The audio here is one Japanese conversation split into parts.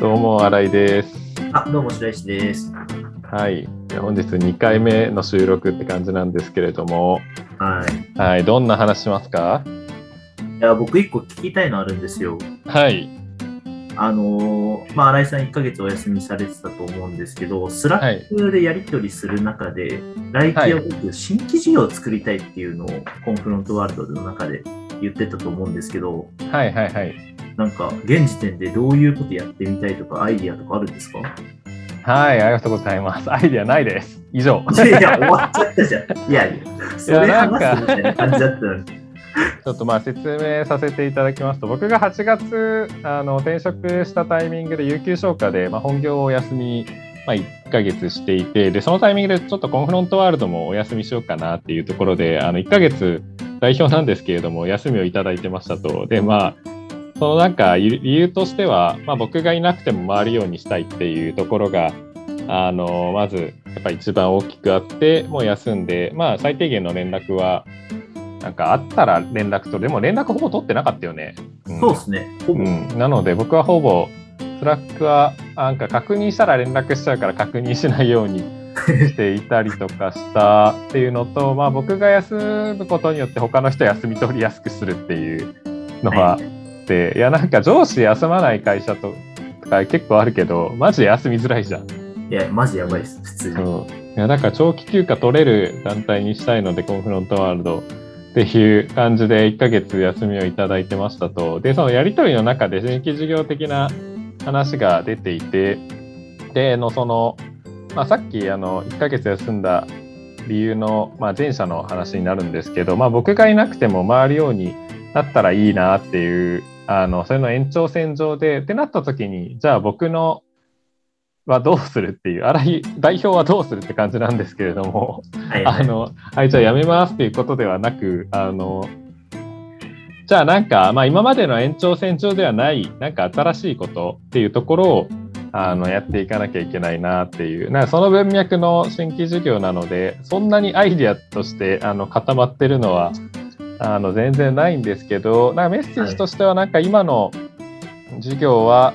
どうも、荒井です。あ、どうも白石です。はい。で本日2回目の収録って感じなんですけれども、はい。はい。どんな話しますか？いや、僕一個聞きたいのあるんですよ。はい。あのーまあ、荒井さん1ヶ月お休みされてたと思うんですけど、スラックでやり取りする中で、来期は僕、新規事業を作りたいっていうのをコンフロントワールドの中で言ってたと思うんですけど、はいはいはい。なんか、現時点でどういうことやってみたいとか、アイディアとかあるんですか？はい。ありがとうございます。アイディアないです。以上。いや終わっちゃったじゃん。いやいや、それ話すみたいな感じだったのに。ちょっとまあ説明させていただきますと、僕が8月あの転職したタイミングで有給消化で、まあ、本業をお休み、まあ、1ヶ月していてで、そのタイミングでちょっとコンフロントワールドもお休みしようかなっていうところで、あの1ヶ月代表なんですけれども、休みをいただいてましたと。で、まあ、そのなんか理由としては、まあ、僕がいなくても回るようにしたいっていうところが、あのまずやっぱ一番大きくあって、もう休んで、まあ、最低限の連絡は、なんかあったら連絡と、でも連絡ほぼ取ってなかったよね。んそうですね。ほぼ。うん、なので僕はほぼスラックはなんか確認したら連絡しちゃうから確認しないように していたりとかしたっていうのと、まあ、僕が休むことによって他の人休み取りやすくするっていうのはあって、い、やなんか上司休まない会社ととか結構あるけどマジで休みづらいじゃん。いや、マジやばいです、普通に。そういやだから長期休暇取れる団体にしたいのでコンフロントワールドっていう感じで1ヶ月休みをいただいてましたとでそのやり取りの中で新規事業的な話が出ていてでのその、まあ、さっきあの1ヶ月休んだ理由の、まあ、前者の話になるんですけど、まあ、僕がいなくても回るようになったらいいなっていうあのそれの延長線上でってなった時にじゃあ僕のはどうするっていう、新井代表はどうするって感じなんですけれども、はいはい。あの、はい、じゃあやめますっていうことではなく、あの、じゃあなんか、まあ今までの延長線上ではない、なんか新しいことっていうところを、あの、やっていかなきゃいけないなっていう、なんかその文脈の新規事業なので、そんなにアイディアとして、あの、固まってるのは、あの、全然ないんですけど、なんかメッセージとしては、なんか今の授業は、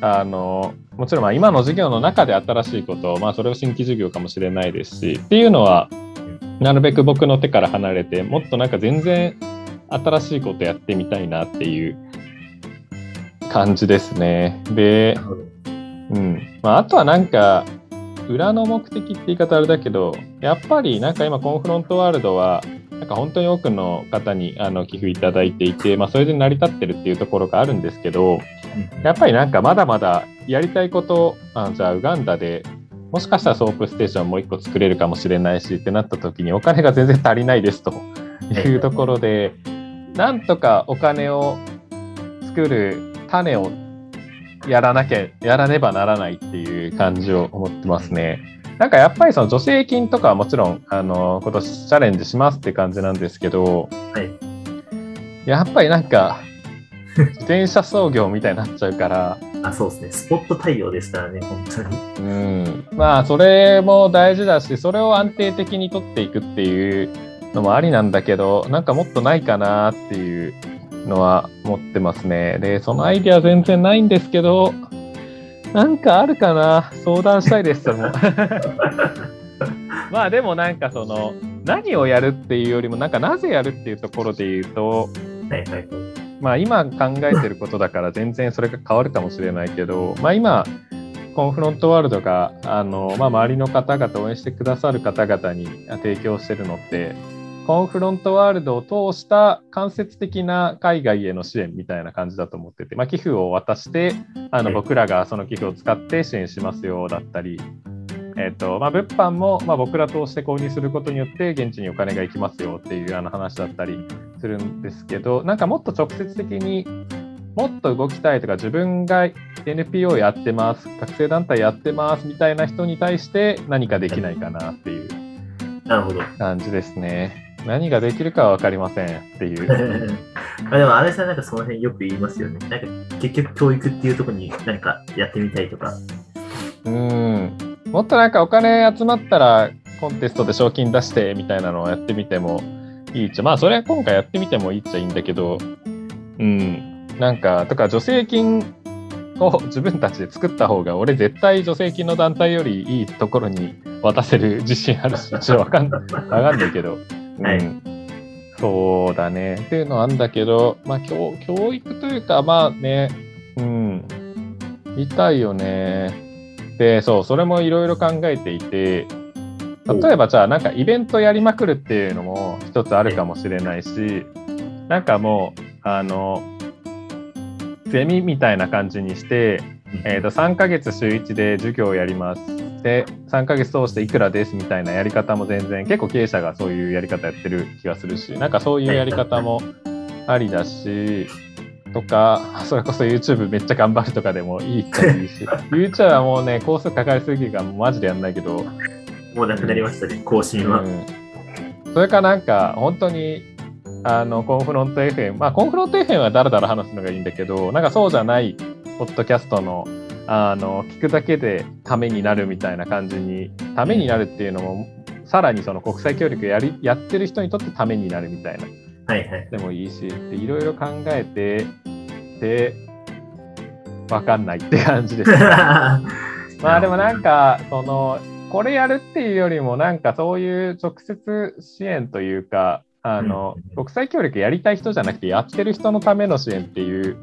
あの、もちろんまあ今の授業の中で新しいこと、まあ、それを新規授業かもしれないですしっていうのはなるべく僕の手から離れてもっとなんか全然新しいことやってみたいなっていう感じですね。でうんまあ、あとはなんか裏の目的って言い方あれだけどやっぱりなんか今コンフロントワールドはなんか本当に多くの方にあの寄付いただいていて、まあ、それで成り立ってるっていうところがあるんですけど、うんやっぱりなんかまだまだやりたいこと、あじゃあウガンダでもしかしたらソープステーションもう一個作れるかもしれないしってなった時にお金が全然足りないですと いうところで、なんとかお金を作る種をやらなきゃ、やらねばならないっていう感じを思ってますね。なんかやっぱりその助成金とかはもちろんあの今年チャレンジしますって感じなんですけど、はい。やっぱりなんか自転車操業みたいになっちゃうから、あ、そうですね。スポット対応ですからね、本当に。うん、まあそれも大事だしそれを安定的に取っていくっていうのもありなんだけどなんかもっとないかなっていうのは思ってますね。でそのアイディア全然ないんですけどなんかあるかな？相談したいですも まあでもなんかその何をやるっていうよりもなんかなぜやるっていうところで言うとはいはいはい。まあ今考えてることだから全然それが変わるかもしれないけど、まあ今、コンフロントワールドが、あの、まあ周りの方々、応援してくださる方々に提供してるのって、コンフロントワールドを通した間接的な海外への支援みたいな感じだと思ってて、まあ寄付を渡して、あのはい僕らがその寄付を使って支援しますよだったり、えっとまあ、物販も、まあ、僕ら通して購入することによって現地にお金が行きますよっていうあの話だったりするんですけどなんかもっと直接的にもっと動きたいとか自分が NPO やってます学生団体やってますみたいな人に対して何かできないかなっていうなるほど。感じですね。何ができるかは分かりませんっていう。ま あでも、あれさんなんかその辺よく言いますよね。なんか結局教育っていうところに何かやってみたいとか。うんもっとなんかお金集まったらコンテストで賞金出してみたいなのをやってみてもいいっちゃまあそれは今回やってみてもいいっちゃいいんだけどうんなんかとか助成金を自分たちで作った方が俺絶対助成金の団体よりいいところに渡せる自信あるしちょっとわかんないわかんないけど、はい。うん、そうだね。っていうのはあるんだけど、まあ、教教育というかまあねうん。痛いよね。でそうそれもいろいろ考えていて例えばじゃあなんかイベントやりまくるっていうのも一つあるかもしれないしなんかもうあのゼミみたいな感じにして、えー、と3ヶ月週1で授業をやりますで3ヶ月通していくらですみたいなやり方も全然結構経営者がそういうやり方やってる気がするしなんかそういうやり方もありだしとか、それこそ YouTube めっちゃ頑張るとかでもいいっちゃいいし、YouTube はもうね、コースかかりすぎがマジでやんないけど。もうなくなりましたね、更新は。うん、それかなんか、本当に、あの、コンフロント FM、まあ、コンフロント FM はだらだら話すのがいいんだけど、なんかそうじゃない、ポッドキャストの、あの、聞くだけでためになるみたいな感じに、ためになるっていうのも、さらにその国際協力やりやってる人にとってためになるみたいな。はいはい、でもいいしでいろいろ考えてで分かんないって感じです、まあでもなんかそのこれやるっていうよりもなんかそういう直接支援というかあの、うん、国際協力やりたい人じゃなくてやってる人のための支援っていう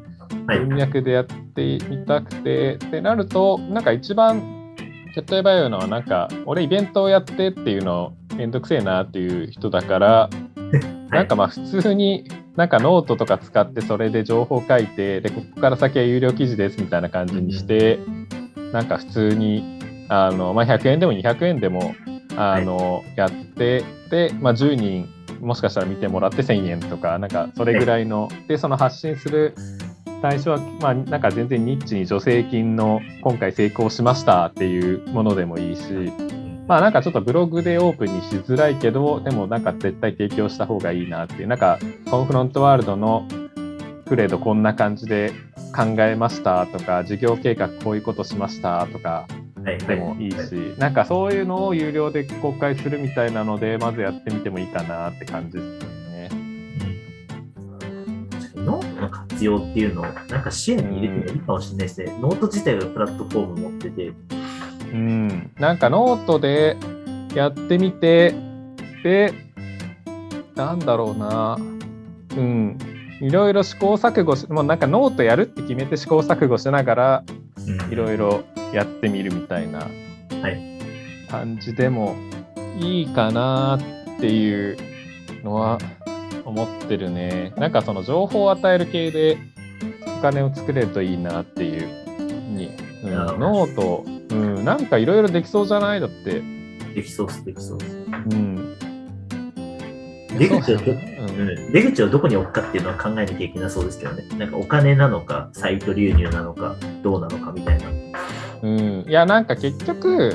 文脈でやってみたくて、はい、ってなるとなんか一番手っ取り早いのはなんか俺イベントをやってっていうのめんどくせえなっていう人だから なんかまあ普通になんかノートとか使ってそれで情報書いてでここから先は有料記事ですみたいな感じにして、なんか普通にあの、まあ、100円でも200円でもあの、やってで、まあ、10人もしかしたら見てもらって1000円とかなんかそれぐらいのでその発信する対象は、まあ、なんか全然ニッチに助成金の今回成功しましたっていうものでもいいしまあなんかちょっとブログでオープンにしづらいけど、でもなんか絶対提供した方がいいなっていう、なんかコンフロントワールドのクレードこんな感じで考えましたとか、事業計画こういうことしましたとかでもいいし、なんかそういうのを有料で公開するみたいなので、まずやってみてもいいかなって感じですね。ートの活用っていうのを、なんか支援に入れてもいいかもしれないですね。ノート自体がプラットフォーム持ってて、うん、なんかノートでやってみて、で、なんだろうな、うん、いろいろ試行錯誤し、もうなんかノートやるって決めて試行錯誤しながら、いろいろやってみるみたいな感じでもいいかなっていうのは思ってるね。なんかその情報を与える系でお金を作れるといいなっていうに、うん、ノートうん、なんかいろいろできそうじゃない？だって。できそうっす、できそうっす。うん。出口をど、うん、出口をどこに置くかっていうのは考えなきゃいけなそうですけどね。なんかお金なのか、サイト流入なのか、どうなのかみたいな。うん。いや、なんか結局、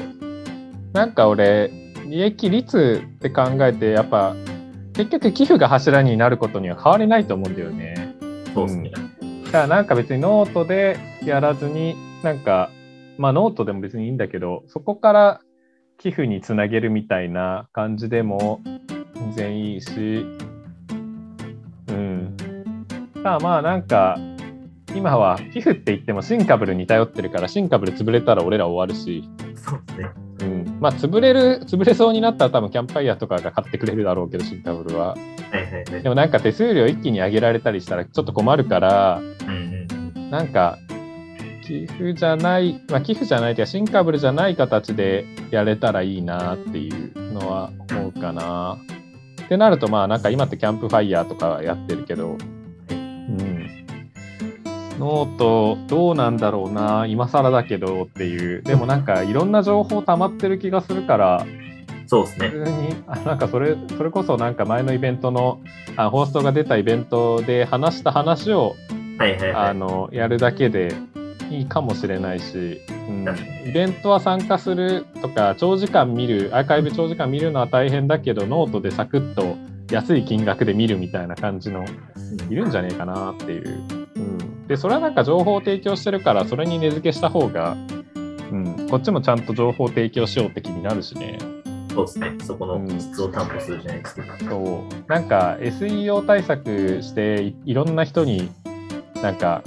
なんか俺、利益率って考えて、やっぱ、結局寄付が柱になることには変わりないと思うんだよね。そうですね。うん、だからなんか別にノートでやらずに、なんかまあノートでも別にいいんだけど、そこから寄付につなげるみたいな感じでも全然いいし、うん。まあまあなんか、今は寄付って言ってもシンカブルに頼ってるから、シンカブル潰れたら俺ら終わるし、そうですね。うん。まあ潰れる、潰れそうになったら多分キャンプファイヤーとかが買ってくれるだろうけど、シンカブルは。はいはいはい、でもなんか手数料一気に上げられたりしたらちょっと困るから、うんうん、なんか寄付じゃない、まあ、寄付じゃないというか、シンカブルじゃない形でやれたらいいなっていうのは思うかな。ってなると、まあ、なんか今ってキャンプファイヤーとかやってるけど、うん。ノート、どうなんだろうな、今更だけどっていう、でもなんかいろんな情報溜まってる気がするから、そうですね。普通に、あなんかそれ、それこそなんか前のイベントの、あホーストが出たイベントで話した話を、はいはいはい、あのやるだけでいいかもしれないし、うん、イベントは参加するとか長時間見るアーカイブ長時間見るのは大変だけどノートでサクッと安い金額で見るみたいな感じのいるんじゃねえかなっていう、うん、でそれはなんか情報を提供してるからそれに値付けした方が、うん、こっちもちゃんと情報を提供しようって気になるしね。そうですね。そこの質を担保するじゃないですか。うん、そう。なんか SEO 対策していろんな人になんか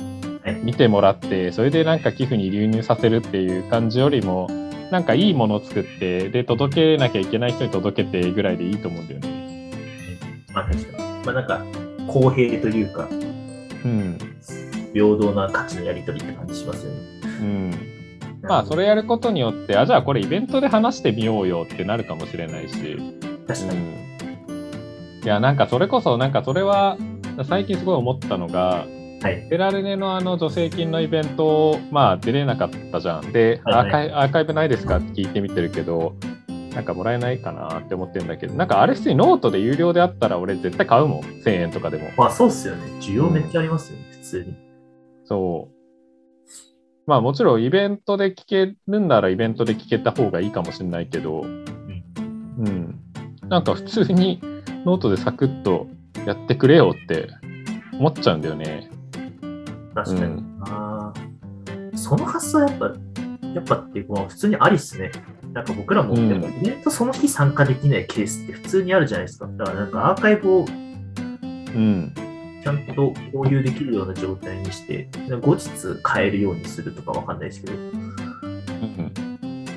見てもらってそれでなんか寄付に流入させるっていう感じよりもなんかいいものを作ってで届けなきゃいけない人に届けてぐらいでいいと思うんだよね。まあ確かに。まあなんか公平というか、うん、平等な価値のやり取りって感じしますよね。うんまあそれやることによってあじゃあこれイベントで話してみようよってなるかもしれないし確かに、うん、いやなんかそれこそなんかそれは最近すごい思ったのがはい、ペラルネのあの助成金のイベント、まあ、出れなかったじゃん。で、はいはい、アーカイ、アーカイブないですかって聞いてみてるけど、なんかもらえないかなって思ってるんだけど、なんかあれ普通にノートで有料であったら俺絶対買うもん、1000円とかでも。まあそうっすよね。需要めっちゃありますよね、うん、普通に。そう。まあもちろんイベントで聞けるんならイベントで聞けた方がいいかもしれないけど、うん、うん。なんか普通にノートでサクッとやってくれよって思っちゃうんだよね。確かに。うん、あその発想やっぱ、やっぱっていうか、普通にありっすね。なんか僕らも、でもイベントその日参加できないケースって普通にあるじゃないですか。だからなんかアーカイブを、うん、ちゃんと共有できるような状態にして、後日変えるようにするとかわかんないですけど。うん、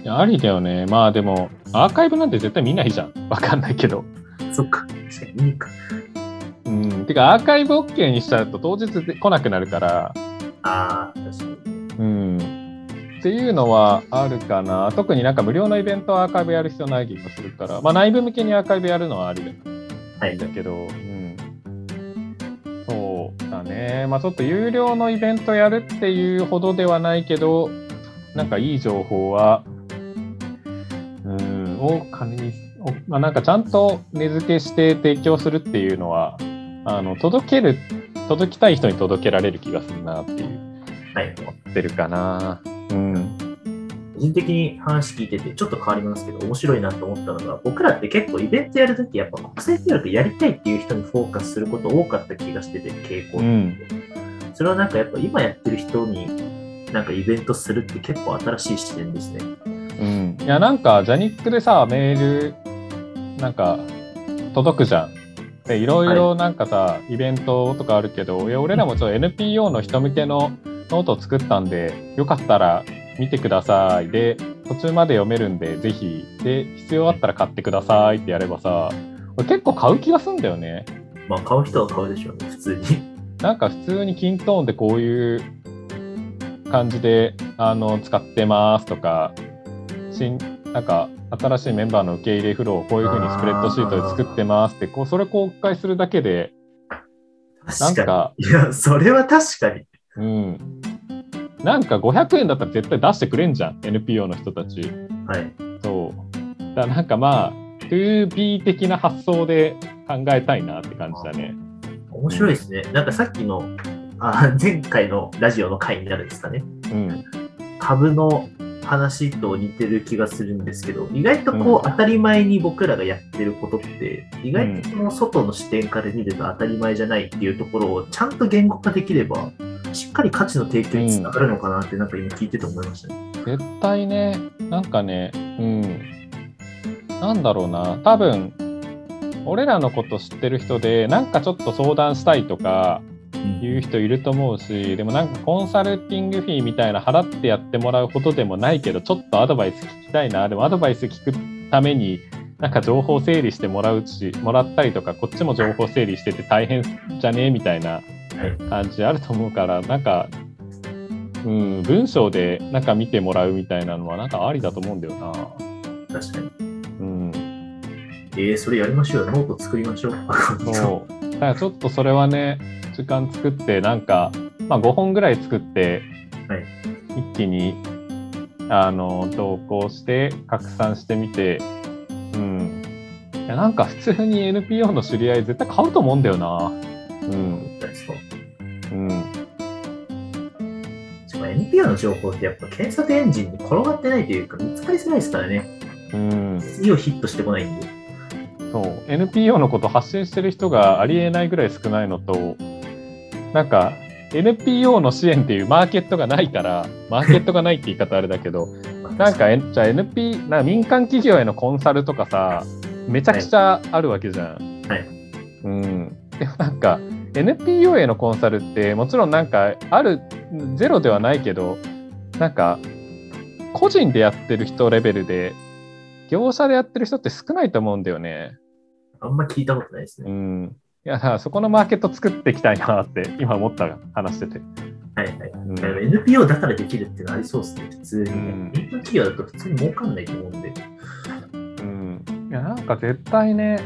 ありだよね。まあでも、アーカイブなんて絶対見ないじゃん。わかんないけど。そっか。確かにいいか。うん、てかアーカイブ OK にしちゃうと当日で来なくなるから。ああ、確かに。うん。っていうのはあるかな。特になんか無料のイベントはアーカイブやる必要ない気がするから、まあ内部向けにアーカイブやるのはありだ,、はい、だけど、うん。そうだね。まあちょっと有料のイベントやるっていうほどではないけど、なんかいい情報は、うん、を金に、まあ、なんかちゃんと値付けして提供するっていうのは、あの届ける届きたい人に届けられる気がするなっていう、はい、思ってるかな。うん個人的に話聞いててちょっと変わりますけど面白いなと思ったのが僕らって結構イベントやるときやっぱ国際協力やりたいっていう人にフォーカスすること多かった気がしてて傾向に、うん、それはなんかやっぱ今やってる人になんかイベントするって結構新しい視点ですね。うん、いやなんかジャニックでさメールなんか届くじゃん。でいろいろなんかさ、はい、イベントとかあるけどいや俺らもちょっと NPO の人向けのノートを作ったんでよかったら見てください。で途中まで読めるんでぜひ。で必要あったら買ってくださいってやればさ俺結構買う気がすんだよね。まあ買う人は買うでしょうね普通に。なんか普通にキントーンでこういう感じであの使ってますとか新なんか新しいメンバーの受け入れフローをこういうふうにスプレッドシートで作ってますってこうそれ公開するだけでなんかいやそれは確かに。うんなんか500円だったら絶対出してくれんじゃん NPO の人たち。はい。そう。だなんかまあ 2B 的な発想で考えたいなって感じだね。面白いですね、なんかさっきのあ前回のラジオの回になるんですかね、うん、株の話と似てる気がするんですけど、意外とこう、当たり前に僕らがやってることって、意外とその外の視点から見ると当たり前じゃないっていうところをちゃんと言語化できれば、しっかり価値の提供につながるのかなって、なんか今聞いてて思いましたね。絶対ね、なんかね、うん、なんだろうな、多分俺らのこと知ってる人で、なんかちょっと相談したいとか、いう人いると思うし、でもなんかコンサルティングフィーみたいな払ってやってもらうことでもないけど、ちょっとアドバイス聞きたいな、でもアドバイス聞くために、なんか情報整理してもらうし、もらったりとか、こっちも情報整理してて大変じゃねえみたいな感じあると思うから、なんか、うん、文章でなんか見てもらうみたいなのは、なんかありだと思うんだよな。確かに。うん。えー、それやりましょうよ。ノート作りましょう。そう。だからちょっとそれはね、時間作ってなんか、まあ、5本ぐらい作って、はい、一気にあの投稿して拡散してみて、うん、いやなんか普通に NPO の知り合い絶対買うと思うんだよな。うん。うん。NPO の情報ってやっぱ検索エンジンに転がってないというか見つかりづらいですからね。うん。次をヒットしてこないんで。そう NPO のこと発信してる人がありえないぐらい少ないのとなんか NPO の支援っていうマーケットがないから、マーケットがないって言い方あれだけど、なんか、じゃあ NP、な民間企業へのコンサルとかさ、めちゃくちゃあるわけじゃん。はい。うん。でもなんか、NPO へのコンサルって、もちろんなんか、あるゼロではないけど、なんか、個人でやってる人レベルで、業者でやってる人って少ないと思うんだよね。あんま聞いたことないですね。うん。いや、そこのマーケット作っていきたいなって今思った話してて。はいはい。うん、NPO だからできるってのありそうですね、普通に、ね。うん、企業だと普通に儲かんないと思うんで。うん。いや、なんか絶対ね、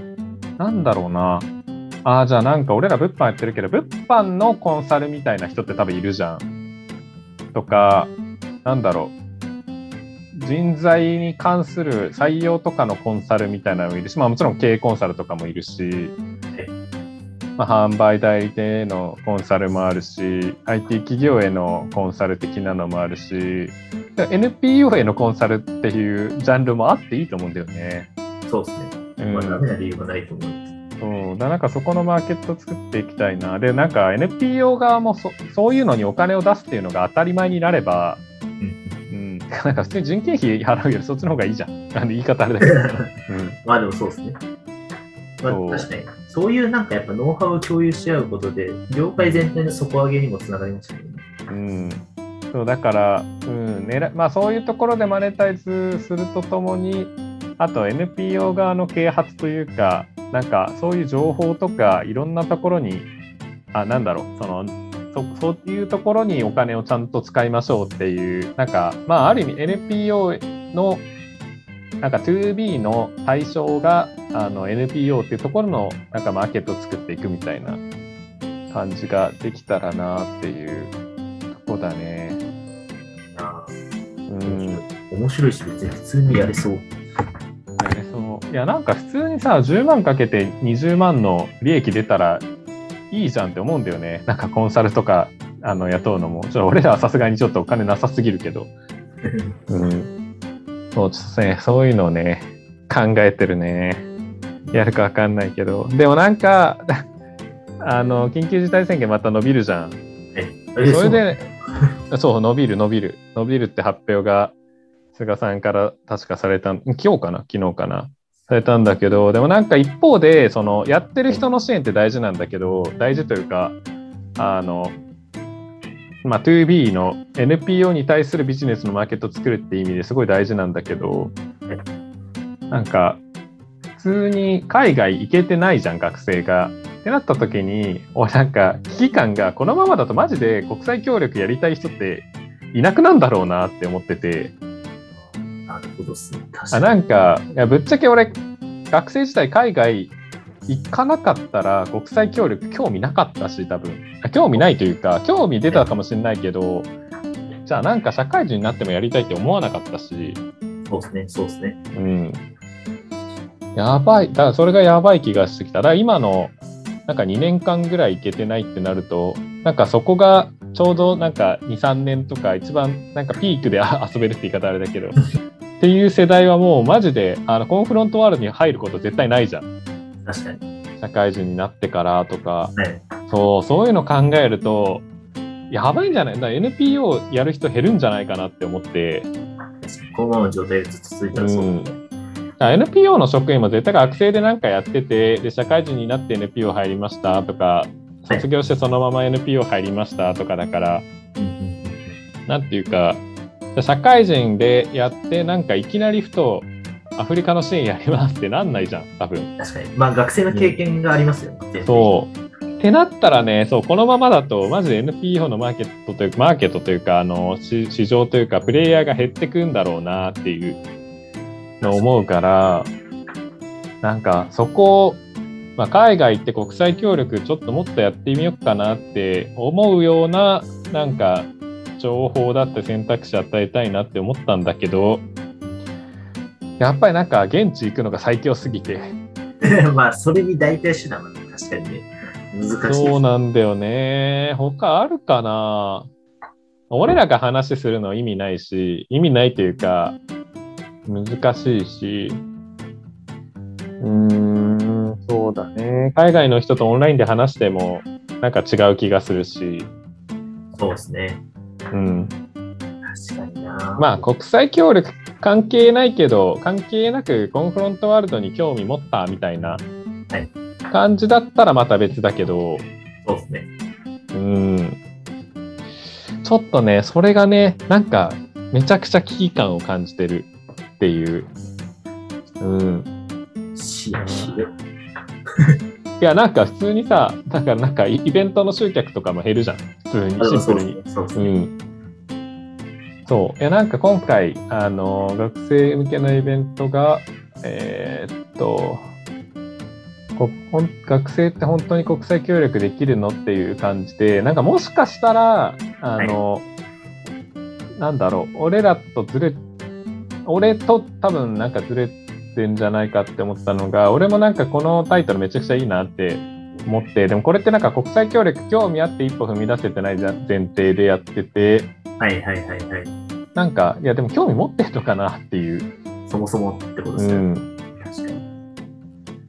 なんだろうな。ああ、じゃあなんか俺ら物販やってるけど、物販のコンサルみたいな人って多分いるじゃん。とか、なんだろう。人材に関する採用とかのコンサルみたいなのもいるし、まあ、もちろん経営コンサルとかもいるし、まあ、販売代理店へのコンサルもあるし IT 企業へのコンサル的なのもあるし NPO へのコンサルっていうジャンルもあっていいと思うんだよね。そうですね。うん、まあ、ダメな理由はないと思うんです。そうだなんかそこのマーケット作っていきたいな。で、なんか NPO 側もそそういうのにお金を出すっていうのが当たり前になれば、うん、うん、なんか普通に人件費払うよりそっちの方がいいじゃん。あの言い方あれだけど。うん、まあでもそうですね。まあ、確かに、そういうなんかやっぱノウハウを共有し合うことで、業界全体の底上げにもつながりましたね。うん。そうだから、うんねまあ、そういうところでマネタイズするとともに、あと NPO 側の啓発というか、なんかそういう情報とかいろんなところに、あ、なんだろう、その、そそういうところにお金をちゃんと使いましょうっていう、なんか、まあ、ある意味 NPO のなんか 2B の対象があの NPO っていうところのなんかマーケットを作っていくみたいな感じができたらなっていうとこだね。あうん、面白いし、別に普通にやれそう。やれそう。いや、なんか普通にさ、10万かけて20万の利益出たらいいじゃんって思うんだよね。なんかコンサルとかあの雇うのも。ちょっと俺らはさすがにちょっとお金なさすぎるけど。うんそうですね、そういうのをね、考えてるね。やるかわかんないけど。でもなんか、あの、緊急事態宣言また伸びるじゃん。え、それで、そう、伸びる、伸びる。伸びるって発表が、菅さんから確かされた、今日かな？昨日かな？されたんだけど、でもなんか一方で、その、やってる人の支援って大事なんだけど、大事というか、あの、まあ、2B の NPO に対するビジネスのマーケットを作るって意味ですごい大事なんだけど、なんか、普通に海外行けてないじゃん、学生が。ってなった時に、俺なんか危機感がこのままだとマジで国際協力やりたい人っていなくなんだろうなって思ってて。なるほどっすね。あなんか、いやぶっちゃけ俺、学生時代海外行かなかったら国際協力興味なかったし多分。興味ないというか興味出たかもしれないけどじゃあなんか社会人になってもやりたいって思わなかったし。そうですねそうですね。うん。やばい。だからそれがやばい気がしてきた。だから今のなんか2年間ぐらい行けてないってなるとなんかそこがちょうどなんか23年とか一番なんかピークで遊べるって言い方あれだけどっていう世代はもうマジであのコンフロントワールドに入ること絶対ないじゃん。確かに。社会人になってからとか、はい、そうそういうの考えるとやばいんじゃない？だ NPO やる人減るんじゃないかなって思って。このまま状態が続いたらそう、うん、NPO の職員も絶対学生で何かやっててで社会人になって NPO 入りましたとか卒業してそのまま NPO 入りましたとかだから、はい、なんていうか社会人でやってなんかいきなりふとアフリカの支援やりますってなんないじゃん、多分。確かに。まあ、学生の経験がありますよね。そう。ってなったらね、そう、このままだと、まず NPO のマーケットというか、マーケットというか、あの、市場というか、プレイヤーが減ってくんだろうなっていうのを思うから、なんか、そこまあ、海外行って国際協力ちょっともっとやってみようかなって思うような、なんか、情報だって選択肢与えたいなって思ったんだけど、やっぱりなんか現地行くのが最強すぎて。まあ、それに代替手段は確かにね、難しい。そうなんだよね。他あるかな？俺らが話するの意味ないし、意味ないというか、難しいし、うーん、そうだね。海外の人とオンラインで話しても、なんか違う気がするし。そうですね。うん。確かにな。まあ、国際協力関係ないけど、関係なくコンフロントワールドに興味持ったみたいな感じだったらまた別だけど、そうですね。うん。ちちょっとね、それがね、なんか、めちゃくちゃ危機感を感じてるっていう。うん。いや、なんか普通にさ、だからなんかイベントの集客とかも減るじゃん。普通に、シンプルに。ううん。そう。いや、なんか今回、あの、学生向けのイベントが、えー、っと、こ学生って本当に国際協力できるのっていう感じで、なんかもしかしたら、あの、はい、なんだろう、俺らとずれ、俺と多分なんかずれてんじゃないかって思ったのが、俺もなんかこのタイトルめちゃくちゃいいなって思って、でもこれってなんか国際協力興味あって一歩踏み出せてない前提でやってて、はいはいはいはい。なんか、いやでも興味持ってるのかなっていう。そもそもってことですね。うん、確かに。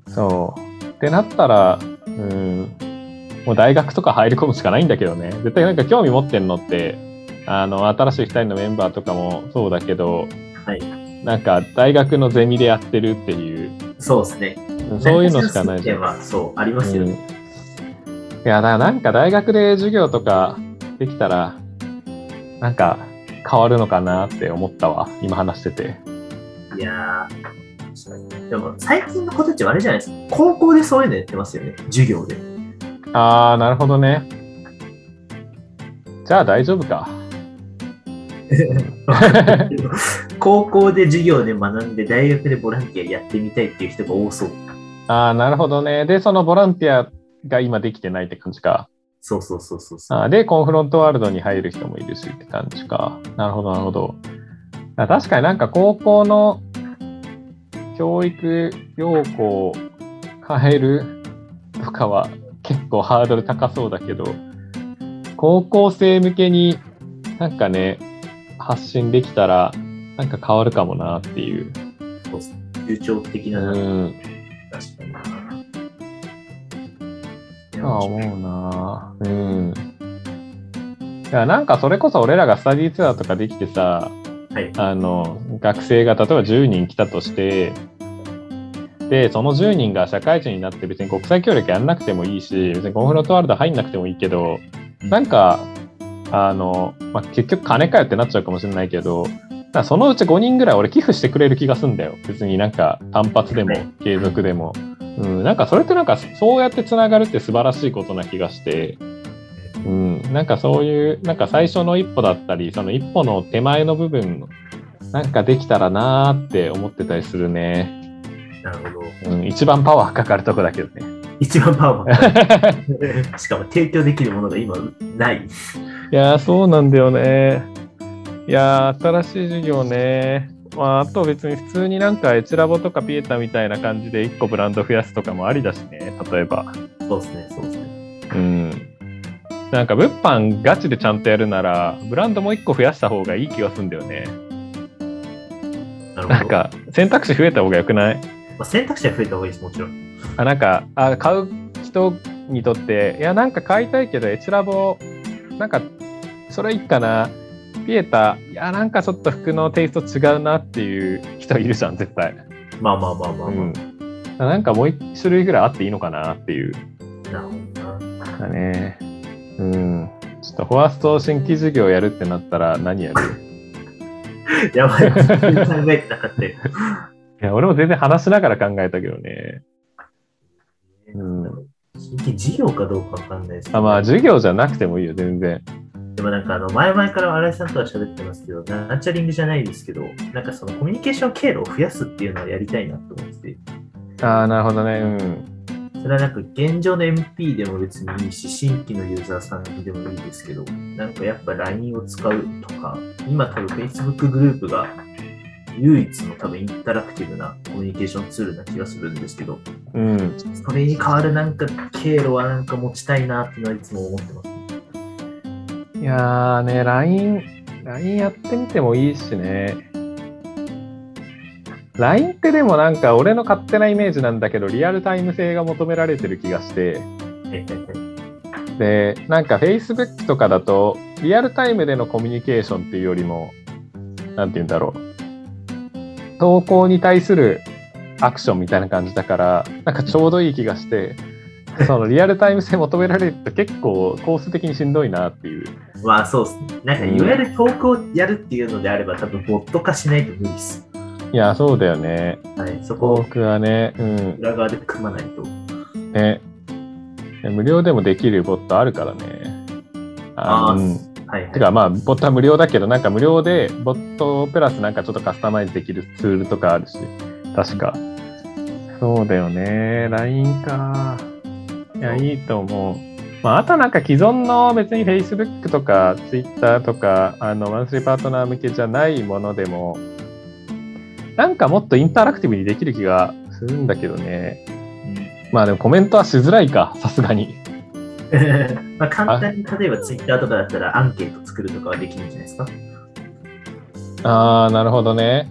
そう。ってなったら、うん、もう大学とか入り込むしかないんだけどね。絶対なんか興味持ってんのって、あの、新しい2人のメンバーとかもそうだけど、はい。なんか大学のゼミでやってるっていう。そうですね。そういうのしかないじゃん。はそう、ありますよね。うん、いや、だからなんか大学で授業とかできたら、なんか変わるのかなって思ったわ。今話してて。いやー、でも最近の子たちはあれじゃないですか。高校でそういうのやってますよね。授業で。ああ、なるほどね。じゃあ大丈夫か。高校で授業で学んで大学でボランティアやってみたいっていう人が多そう。ああ、なるほどね。で、そのボランティアが今できてないって感じか。そうそうそうそうあで、コンフロントワールドに入る人もいるしって感じか。なるほど、なるほど。確かになんか高校の教育要項を変えるとかは結構ハードル高そうだけど、高校生向けになんかね、発信できたら、なんか変わるかもなっていう。そうですね。流暢的な、うん、確かにな。ああ、思うな。うん。いや、なんかそれこそ俺らがスタディーツアーとかできてさ、はい、あの学生が例えば10人来たとしてでその10人が社会人になって別に国際協力やんなくてもいいし別にコンフロントワールド入んなくてもいいけどなんかあの、まあ、結局金かよってなっちゃうかもしれないけどそのうち5人ぐらい俺寄付してくれる気がすんだよ別になんか単発でも継続でも、うん、なんかそれってなんかそうやってつながるって素晴らしいことな気がしてうん、なんかそういうなんか最初の一歩だったりその一歩の手前の部分なんかできたらなーって思ってたりするね。なるほど、うん。一番パワーかかるとこだけどね。一番パワー しかも提供できるものが今ない。いやそうなんだよね。いや新しい授業ね。まあ、あと別に普通になんかエチラボとかピエタみたいな感じで1個ブランド増やすとかもありだしね、例えば。そうですね、そうですね。うん。なんか物販ガチでちゃんとやるなら、ブランドも1個増やした方がいい気がするんだよね。ななんか選択肢増えた方がよくない、まあ、選択肢は増えた方がいいです、もちろん。あなんかあ買う人にとって、いや、なんか買いたいけど、エチラボ、なんかそれいいかな。ピエタ、いや、なんかちょっと服のテイスト違うなっていう人いるじゃん、絶対。まあまあまあまあまあ。うん、なんかもう一種類ぐらいあっていいのかなっていう。なるほどな。だね。うん。ちょっとフォアスト新規事業やるってなったら何やる？やばい。考えてなかったよ。いや、俺も全然話しながら考えたけどね。うん。新規事業かどうかわかんないですけど。あ、まあ、授業じゃなくてもいいよ、全然。でもなんかあの前々から新井さんとは喋ってますけど、ナチャリングじゃないですけど、なんかそのコミュニケーション経路を増やすっていうのをやりたいなと思ってて。ああ、なるほどね。うん。それはなんか現状の MP でも別にいいし、新規のユーザーさんでもいいですけど、なんかやっぱ LINE を使うとか、今多分 Facebook グループが唯一の多分インタラクティブなコミュニケーションツールな気がするんですけど、うん、それに代わるなんか経路はなんか持ちたいなっていうのはいつも思ってます。いやーね、LINE、LINE やってみてもいいしね。LINE ってでもなんか俺の勝手なイメージなんだけどリアルタイム性が求められてる気がして。でなんか Facebook とかだとリアルタイムでのコミュニケーションっていうよりも何て言うんだろう。投稿に対するアクションみたいな感じだからなんかちょうどいい気がして。そのリアルタイム性求められると結構コース的にしんどいなっていう。まあそうですね。なんかいわゆる投稿をやるっていうのであれば、多分ボット化しないと無理です。いや、そうだよね。はい、そこ僕はね、うん。裏側で組まないと。ね。無料でもできるボットあるからね。ああ、うん、はい、はい。てかまあ、ボットは無料だけど、なんか無料でボットプラスなんかちょっとカスタマイズできるツールとかあるし、確か。そうだよね。LINE か。いや、いいと思う。まあ、あとなんか既存の別に Facebook とか Twitter とか、あの、マンスリーパートナー向けじゃないものでも、なんかもっとインタラクティブにできる気がするんだけどね。まあでもコメントはしづらいか、さすがに。まあ簡単に例えば Twitter とかだったらアンケート作るとかはできるんじゃないですか？ああ、なるほどね。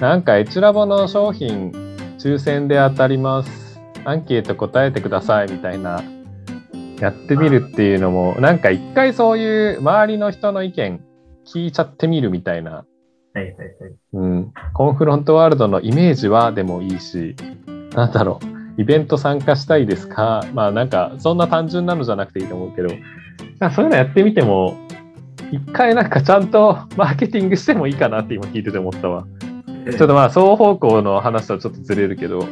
なんかエチラボの商品抽選で当たります。アンケート答えてくださいみたいなやってみるっていうのもなんか一回そういう周りの人の意見聞いちゃってみるみたいなはいはいはい。うん。コンフロントワールドのイメージはでもいいし、なんだろう、イベント参加したいですか？まあなんか、そんな単純なのじゃなくていいと思うけど、そういうのやってみても、一回なんかちゃんとマーケティングしてもいいかなって今聞いてて思ったわ。ちょっとまあ双方向の話とはちょっとずれるけど。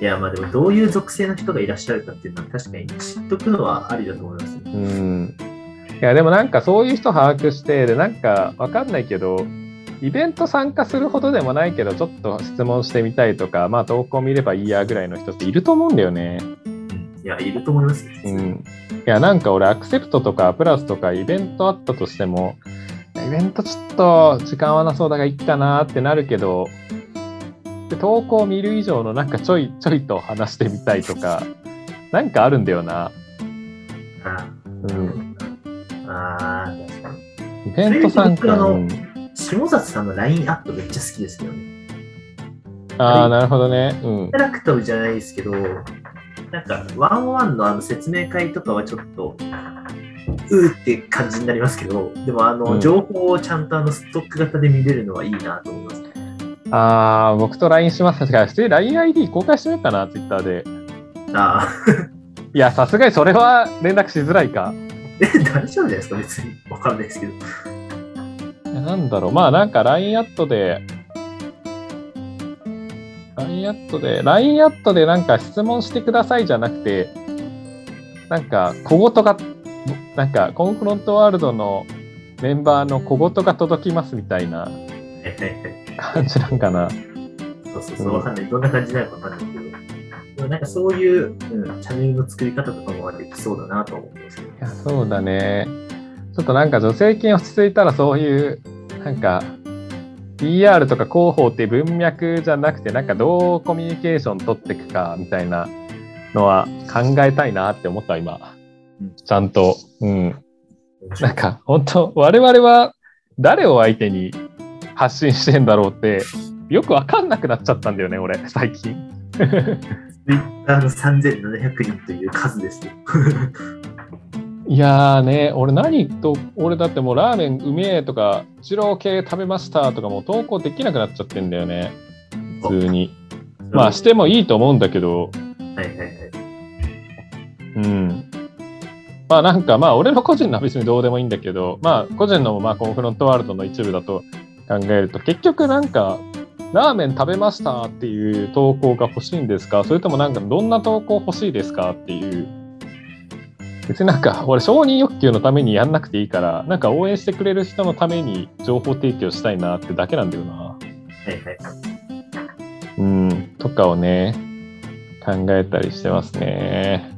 いやまあでもどういう属性の人がいらっしゃるかっていうのは確かに知っとくのはありだと思います、ね。うん。いやでもなんかそういう人把握して、でなんかわかんないけど、イベント参加するほどでもないけど、ちょっと質問してみたいとか、まあ投稿見ればいいやぐらいの人っていると思うんだよね。いや、いると思います。うん。いや、なんか俺、アクセプトとかプラスとかイベントあったとしても、イベントちょっと時間はなそうだがいいかなってなるけど、で投稿見る以上のなんかちょいちょいと話してみたいとか、なんかあるんだよな。あうん。ああ、確かに。イベント参加の。下里さんの LINE アットめっちゃ好きですけどね。ああ、なるほどね。うん。インタラクトじゃないですけど、なんか、ワンワンのあの説明会とかはちょっと、うーって感じになりますけど、でも、あの、情報をちゃんとあのストック型で見れるのはいいなと思います。ああ、僕と LINE しますが、普通に LINEID 公開してみようかな、Twitter で。ああ。いや、さすがにそれは連絡しづらいか。え、大丈夫ですか、別に。わかんないですけど。なんだろう、まあなんか LINE アットで、LINE アットで、LINE アットでなんか質問してくださいじゃなくて、なんか小言が、なんかコンフロントワールドのメンバーの小言が届きますみたいな感じなんかな。そうそうそう、わかんない。どんな感じなのかわかんないけど。でもなんかそういう、うん、チャンネルの作り方とかもできそうだなと思ってますけど。いや、そうだね。ちょっとなんか助成金落ち着いたらそういうなんか PR とか広報って文脈じゃなくてなんかどうコミュニケーション取っていくかみたいなのは考えたいなって思った今、ちゃんとうんなんか本当我々は誰を相手に発信してんだろうってよく分かんなくなっちゃったんだよね俺最近。Twitter の3700人という数ですよ。いやーね、俺何と、俺だってもうラーメンうめえとか、二郎系食べましたとかもう投稿できなくなっちゃってんだよね。普通に。まあしてもいいと思うんだけど。はいはいはい。うん。まあなんかまあ俺の個人のは別にどうでもいいんだけど、まあ個人のまあコンフロントワールドの一部だと考えると、結局なんか、ラーメン食べましたっていう投稿が欲しいんですか？それともなんかどんな投稿欲しいですかっていう別になんか、俺、承認欲求のためにやんなくていいから、なんか応援してくれる人のために情報提供したいなってだけなんだよな。うん、とかをね、考えたりしてますね。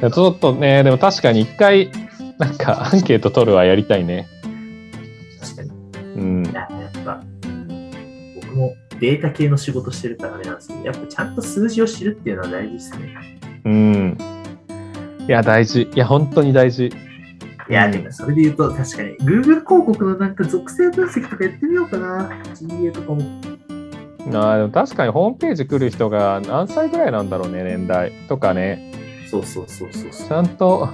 ちょっとね、でも確かに一回、なんかアンケート取るはやりたいね。確かに。うん。やっぱ、僕もデータ系の仕事してるからあれなんですけど、やっぱちゃんと数字を知るっていうのは大事ですね。うん。いや、大事。いや、本当に大事。いや、でもそれで言うと、確かに、Google 広告のなんか属性分析とかやってみようかな。GA とかも。あでも確かにホームページ来る人が何歳ぐらいなんだろうね、年代とかね。そうそうそうそうちゃんと、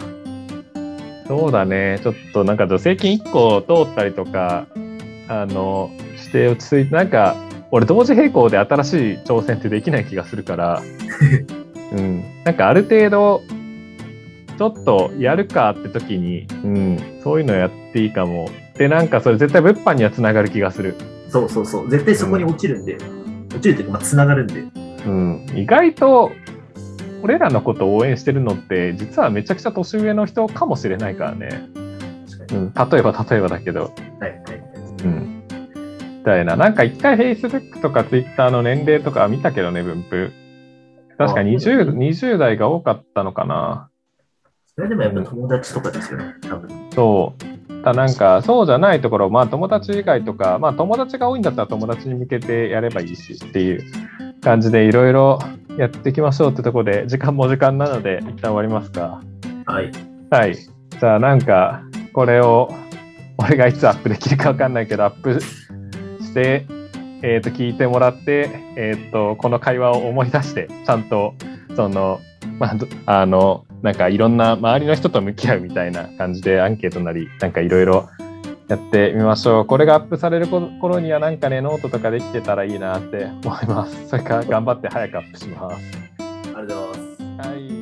そうだね、ちょっとなんか助成金1個通ったりとか、あの、して落ち着いて、なんか、俺同時並行で新しい挑戦ってできない気がするから、うん。なんかある程度、ちょっとやるかって時に、うん、そういうのやっていいかも。で、なんかそれ絶対物販にはつながる気がする。そうそうそう。絶対そこに落ちるんで、うん、落ちるっていうか、まあ、つながるんで。うん。意外と、俺らのことを応援してるのって、実はめちゃくちゃ年上の人かもしれないからね。うん、例えば例えばだけど。はいはい。うん。みたいな。なんか一回 Facebook とか Twitter の年齢とか見たけどね、分布。確か 20, 20代が多かったのかな。それでもやっぱ友達とかですよね、多分。そう。だなんか、そうじゃないところ、まあ友達以外とか、まあ友達が多いんだったら友達に向けてやればいいしっていう感じでいろいろやっていきましょうってところで、時間も時間なので、一旦終わりますか。はい。はい。じゃあなんか、これを、俺がいつアップできるか分かんないけど、アップして、えー、と聞いてもらって、えーと、この会話を思い出してちゃんとその、まあ、あのなんかいろんな周りの人と向き合うみたいな感じでアンケートなりなんかいろいろやってみましょう。これがアップされる頃にはなんかねノートとかできてたらいいなって思います。それから頑張って早くアップします。ありがとうございます。はい